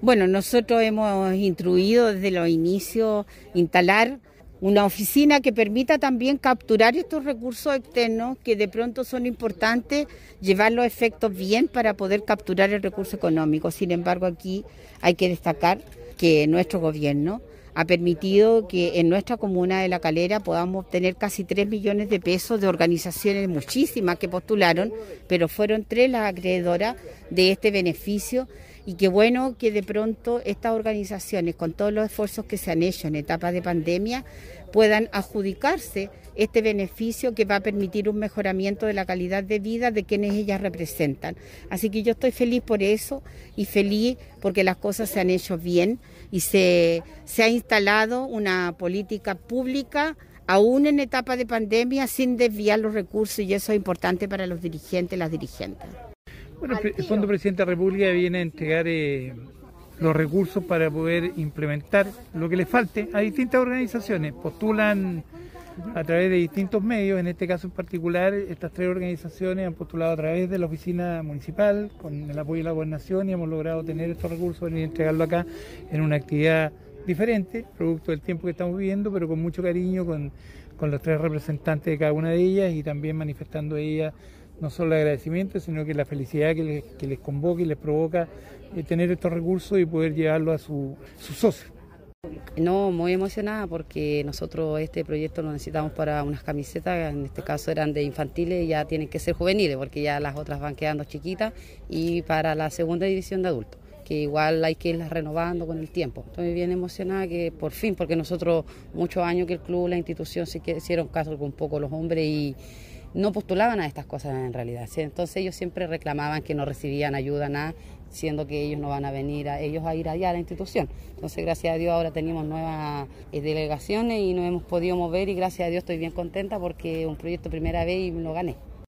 Bueno, nosotros hemos instruido desde los inicios instalar una oficina que permita también capturar estos recursos externos que de pronto son importantes, llevar los efectos bien para poder capturar el recurso económico. Sin embargo, aquí hay que destacar que nuestro gobierno ha permitido que en nuestra comuna de La Calera podamos obtener casi 3 millones de pesos de organizaciones muchísimas que postularon, pero fueron tres las acreedoras de este beneficio y qué bueno que de pronto estas organizaciones, con todos los esfuerzos que se han hecho en etapas de pandemia, puedan adjudicarse este beneficio que va a permitir un mejoramiento de la calidad de vida de quienes ellas representan. Así que yo estoy feliz por eso y feliz porque las cosas se han hecho bien y se, se ha instalado una política pública aún en etapa de pandemia sin desviar los recursos y eso es importante para los dirigentes y las dirigentes. Bueno, el Fondo Presidente de la República viene a entregar eh, los recursos para poder implementar lo que le falte a distintas organizaciones. Postulan a través de distintos medios, en este caso en particular, estas tres organizaciones han postulado a través de la oficina municipal con el apoyo de la gobernación y hemos logrado tener estos recursos y entregarlo acá en una actividad diferente, producto del tiempo que estamos viviendo, pero con mucho cariño con, con los tres representantes de cada una de ellas y también manifestando ella no solo el agradecimiento, sino que la felicidad que les, que les convoca y les provoca eh, tener estos recursos y poder llevarlo a sus su socios. No, muy emocionada porque nosotros este proyecto lo necesitamos para unas camisetas, en este caso eran de infantiles ya tienen que ser juveniles porque ya las otras van quedando chiquitas y para la segunda división de adultos que igual hay que irlas renovando con el tiempo. Estoy bien emocionada que por fin, porque nosotros muchos años que el club, la institución se hicieron caso con un poco los hombres y no postulaban a estas cosas en realidad. Entonces ellos siempre reclamaban que no recibían ayuda, nada, siendo que ellos no van a venir a ellos a ir allá a la institución. Entonces gracias a Dios ahora tenemos nuevas eh, delegaciones y nos hemos podido mover y gracias a Dios estoy bien contenta porque un proyecto primera vez y lo gané.